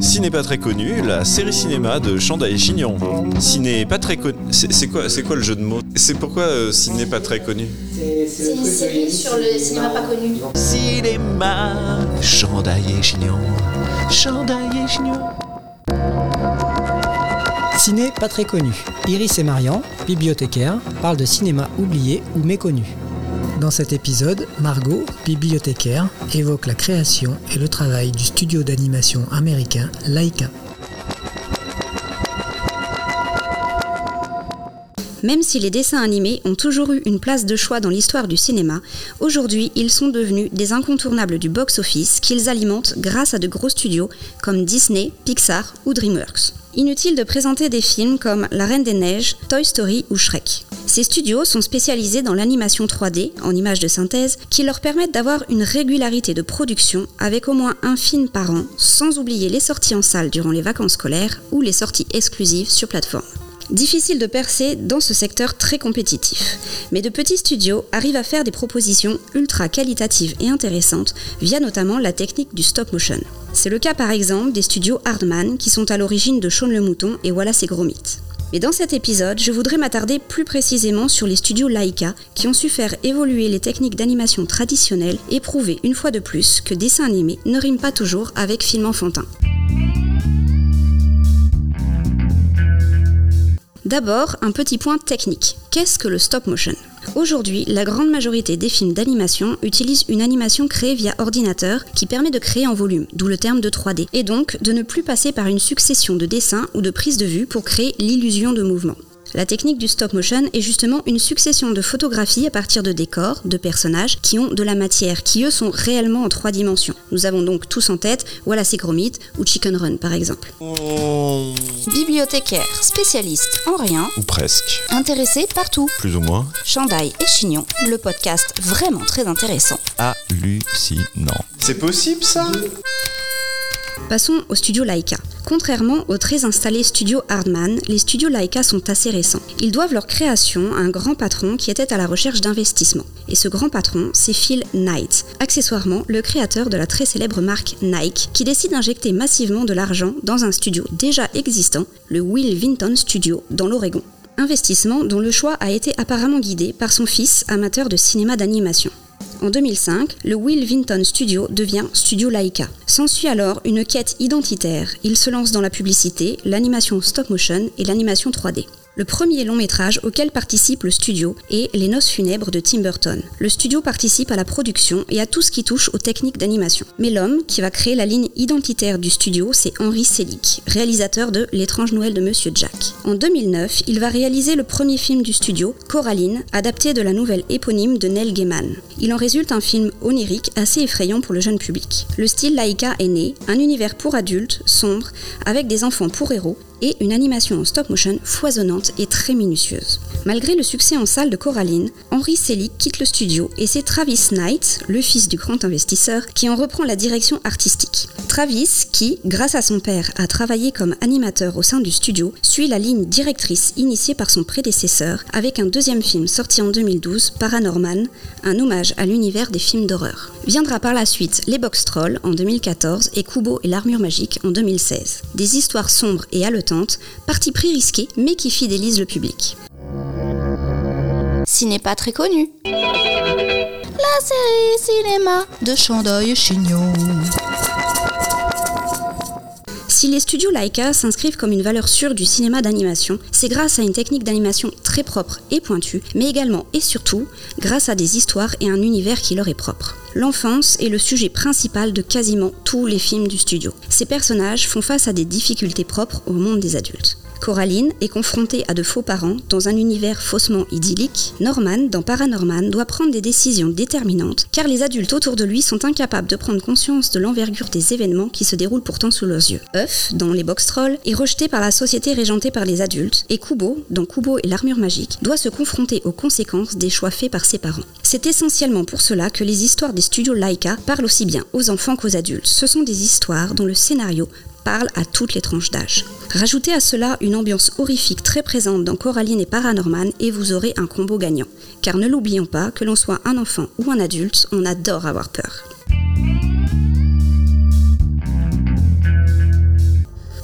Ciné pas très connu, la série cinéma de Chanda et Chignon. Ciné pas très connu. C'est quoi, c'est quoi le jeu de mots? C'est pourquoi euh, ciné pas très connu? C'est une série sur le cinéma pas connu. Cinéma, Chanda et Chignon. Chanda et Chignon. Ciné pas très connu. Iris et Marian, bibliothécaires, parlent de cinéma oublié ou méconnu. Dans cet épisode, Margot, bibliothécaire, évoque la création et le travail du studio d'animation américain Laika. Même si les dessins animés ont toujours eu une place de choix dans l'histoire du cinéma, aujourd'hui ils sont devenus des incontournables du box-office qu'ils alimentent grâce à de gros studios comme Disney, Pixar ou DreamWorks. Inutile de présenter des films comme La Reine des Neiges, Toy Story ou Shrek. Ces studios sont spécialisés dans l'animation 3D, en images de synthèse, qui leur permettent d'avoir une régularité de production avec au moins un film par an, sans oublier les sorties en salle durant les vacances scolaires ou les sorties exclusives sur plateforme. Difficile de percer dans ce secteur très compétitif, mais de petits studios arrivent à faire des propositions ultra qualitatives et intéressantes via notamment la technique du stop motion. C'est le cas par exemple des studios Hardman qui sont à l'origine de Shaun le Mouton et Wallace et Gromit. Mais dans cet épisode, je voudrais m'attarder plus précisément sur les studios Laika qui ont su faire évoluer les techniques d'animation traditionnelles et prouver une fois de plus que dessin animé ne rime pas toujours avec film enfantin. D'abord, un petit point technique. Qu'est-ce que le stop motion? Aujourd'hui, la grande majorité des films d'animation utilisent une animation créée via ordinateur qui permet de créer en volume, d'où le terme de 3D, et donc de ne plus passer par une succession de dessins ou de prises de vue pour créer l'illusion de mouvement. La technique du stop motion est justement une succession de photographies à partir de décors, de personnages qui ont de la matière, qui eux sont réellement en trois dimensions. Nous avons donc tous en tête Wallace et Gromit ou Chicken Run par exemple. Bibliothécaire, spécialiste en rien, Ou presque. intéressé partout. Plus ou moins. Chandail et Chignon, le podcast vraiment très intéressant. Hallucinant. C'est possible ça? Passons au studio Laika. Contrairement aux très installés studios Hardman, les studios Laika sont assez récents. Ils doivent leur création à un grand patron qui était à la recherche d'investissement. Et ce grand patron, c'est Phil Knight, accessoirement le créateur de la très célèbre marque Nike, qui décide d'injecter massivement de l'argent dans un studio déjà existant, le Will Vinton Studio, dans l'Oregon. Investissement dont le choix a été apparemment guidé par son fils, amateur de cinéma d'animation. En 2005, le Will Vinton Studio devient Studio Laika. S'ensuit alors une quête identitaire. Il se lance dans la publicité, l'animation stop motion et l'animation 3D. Le premier long métrage auquel participe le studio est Les Noces funèbres de Tim Burton. Le studio participe à la production et à tout ce qui touche aux techniques d'animation. Mais l'homme qui va créer la ligne identitaire du studio, c'est Henry Selick, réalisateur de L'étrange Noël de Monsieur Jack. En 2009, il va réaliser le premier film du studio, Coraline, adapté de la nouvelle éponyme de Neil Gaiman. Il en résulte un film onirique assez effrayant pour le jeune public. Le style Laika est né, un univers pour adultes, sombre, avec des enfants pour héros, et une animation en stop motion foisonnante et très minutieuse. Malgré le succès en salle de Coraline, Henry Selick quitte le studio et c'est Travis Knight, le fils du grand investisseur, qui en reprend la direction artistique. Travis, qui, grâce à son père, a travaillé comme animateur au sein du studio, suit la ligne directrice initiée par son prédécesseur avec un deuxième film sorti en 2012, Paranorman, un hommage à l'univers des films d'horreur. Viendra par la suite Les Box Trolls en 2014 et Kubo et l'armure magique en 2016. Des histoires sombres et haletantes, parti pris risqué mais qui fidélisent le public. Ciné pas très connu. La série cinéma de Chandoy Chignon. Si les studios Laika s'inscrivent comme une valeur sûre du cinéma d'animation, c'est grâce à une technique d'animation très propre et pointue, mais également et surtout grâce à des histoires et un univers qui leur est propre. L'enfance est le sujet principal de quasiment tous les films du studio. Ces personnages font face à des difficultés propres au monde des adultes. Coraline est confrontée à de faux parents dans un univers faussement idyllique. Norman, dans Paranorman, doit prendre des décisions déterminantes car les adultes autour de lui sont incapables de prendre conscience de l'envergure des événements qui se déroulent pourtant sous leurs yeux. Huff, dans Les Box Trolls, est rejeté par la société régentée par les adultes et Kubo, dans Kubo et l'armure magique, doit se confronter aux conséquences des choix faits par ses parents. C'est essentiellement pour cela que les histoires des studios Laika parlent aussi bien aux enfants qu'aux adultes. Ce sont des histoires dont le scénario parle à toutes les tranches d'âge. Rajoutez à cela une ambiance horrifique très présente dans Coraline et Paranorman et vous aurez un combo gagnant. Car ne l'oublions pas, que l'on soit un enfant ou un adulte, on adore avoir peur.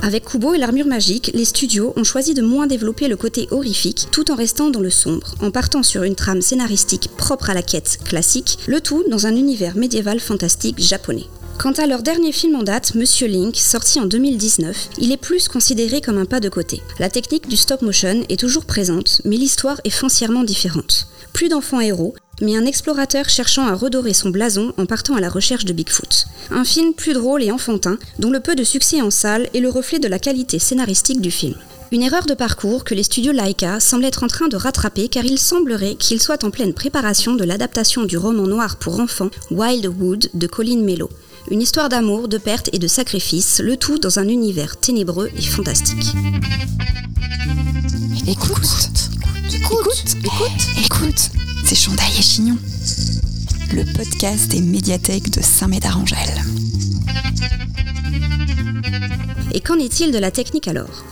Avec Kubo et l'armure magique, les studios ont choisi de moins développer le côté horrifique tout en restant dans le sombre, en partant sur une trame scénaristique propre à la quête classique, le tout dans un univers médiéval fantastique japonais. Quant à leur dernier film en date, Monsieur Link, sorti en 2019, il est plus considéré comme un pas de côté. La technique du stop motion est toujours présente, mais l'histoire est foncièrement différente. Plus d'enfants héros, mais un explorateur cherchant à redorer son blason en partant à la recherche de Bigfoot. Un film plus drôle et enfantin, dont le peu de succès en salle est le reflet de la qualité scénaristique du film. Une erreur de parcours que les studios Laika semblent être en train de rattraper car il semblerait qu'ils soient en pleine préparation de l'adaptation du roman noir pour enfants Wildwood de Colin Mello. Une histoire d'amour, de perte et de sacrifice, le tout dans un univers ténébreux et fantastique. Écoute, écoute, écoute, écoute, c'est Chandail et Chignon, le podcast des médiathèques de Saint-Médard-Angèle. Et qu'en est-il de la technique alors?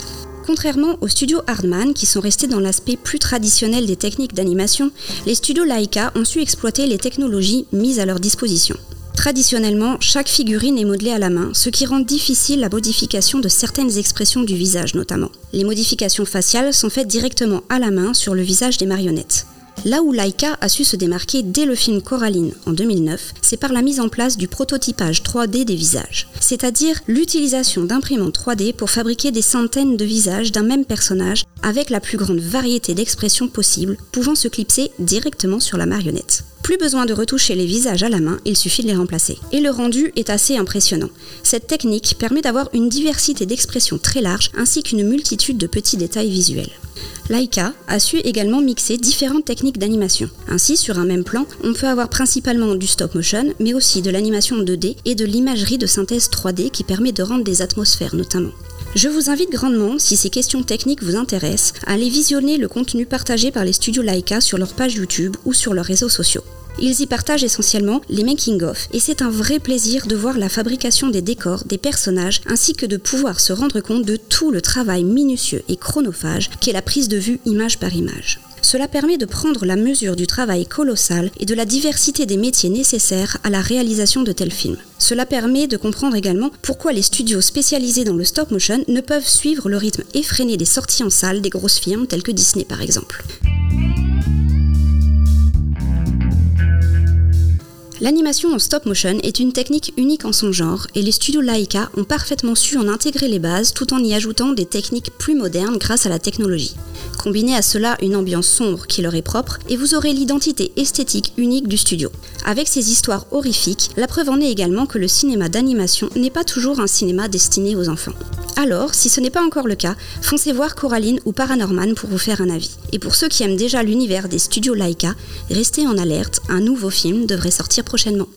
Contrairement aux studios Hardman, qui sont restés dans l'aspect plus traditionnel des techniques d'animation, les studios Laika ont su exploiter les technologies mises à leur disposition. Traditionnellement, chaque figurine est modelée à la main, ce qui rend difficile la modification de certaines expressions du visage notamment. Les modifications faciales sont faites directement à la main sur le visage des marionnettes. Là où Laika a su se démarquer dès le film Coraline en 2009, c'est par la mise en place du prototypage 3D des visages, c'est-à-dire l'utilisation d'imprimantes 3D pour fabriquer des centaines de visages d'un même personnage avec la plus grande variété d'expressions possibles, pouvant se clipser directement sur la marionnette. Plus besoin de retoucher les visages à la main, il suffit de les remplacer. Et le rendu est assez impressionnant. Cette technique permet d'avoir une diversité d'expressions très large ainsi qu'une multitude de petits détails visuels. Laika a su également mixer différentes techniques d'animation. Ainsi, sur un même plan, on peut avoir principalement du stop motion, mais aussi de l'animation 2D et de l'imagerie de synthèse 3D qui permet de rendre des atmosphères notamment. Je vous invite grandement, si ces questions techniques vous intéressent, à aller visionner le contenu partagé par les studios Laika sur leur page YouTube ou sur leurs réseaux sociaux. Ils y partagent essentiellement les making-of et c'est un vrai plaisir de voir la fabrication des décors, des personnages, ainsi que de pouvoir se rendre compte de tout le travail minutieux et chronophage qu'est la prise de vue image par image. Cela permet de prendre la mesure du travail colossal et de la diversité des métiers nécessaires à la réalisation de tels films. Cela permet de comprendre également pourquoi les studios spécialisés dans le stop motion ne peuvent suivre le rythme effréné des sorties en salle des grosses firmes telles que Disney par exemple. L'animation en stop motion est une technique unique en son genre et les studios Laika ont parfaitement su en intégrer les bases tout en y ajoutant des techniques plus modernes grâce à la technologie. Combinez à cela une ambiance sombre qui leur est propre et vous aurez l'identité esthétique unique du studio. Avec ces histoires horrifiques, la preuve en est également que le cinéma d'animation n'est pas toujours un cinéma destiné aux enfants. Alors, si ce n'est pas encore le cas, foncez voir Coraline ou Paranorman pour vous faire un avis. Et pour ceux qui aiment déjà l'univers des studios Laika, restez en alerte, un nouveau film devrait sortir prochainement.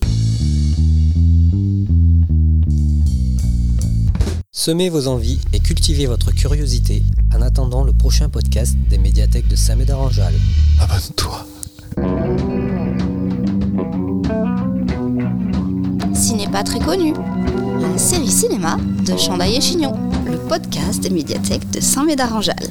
Semez vos envies et cultivez votre curiosité en attendant le prochain podcast des médiathèques de Saint-Médard-en-Jalles. Abonne-toi. Ciné pas très connu, une série cinéma de Chandail et Chignon, podcast des médiathèques de Saint-Médard-en-Jalles.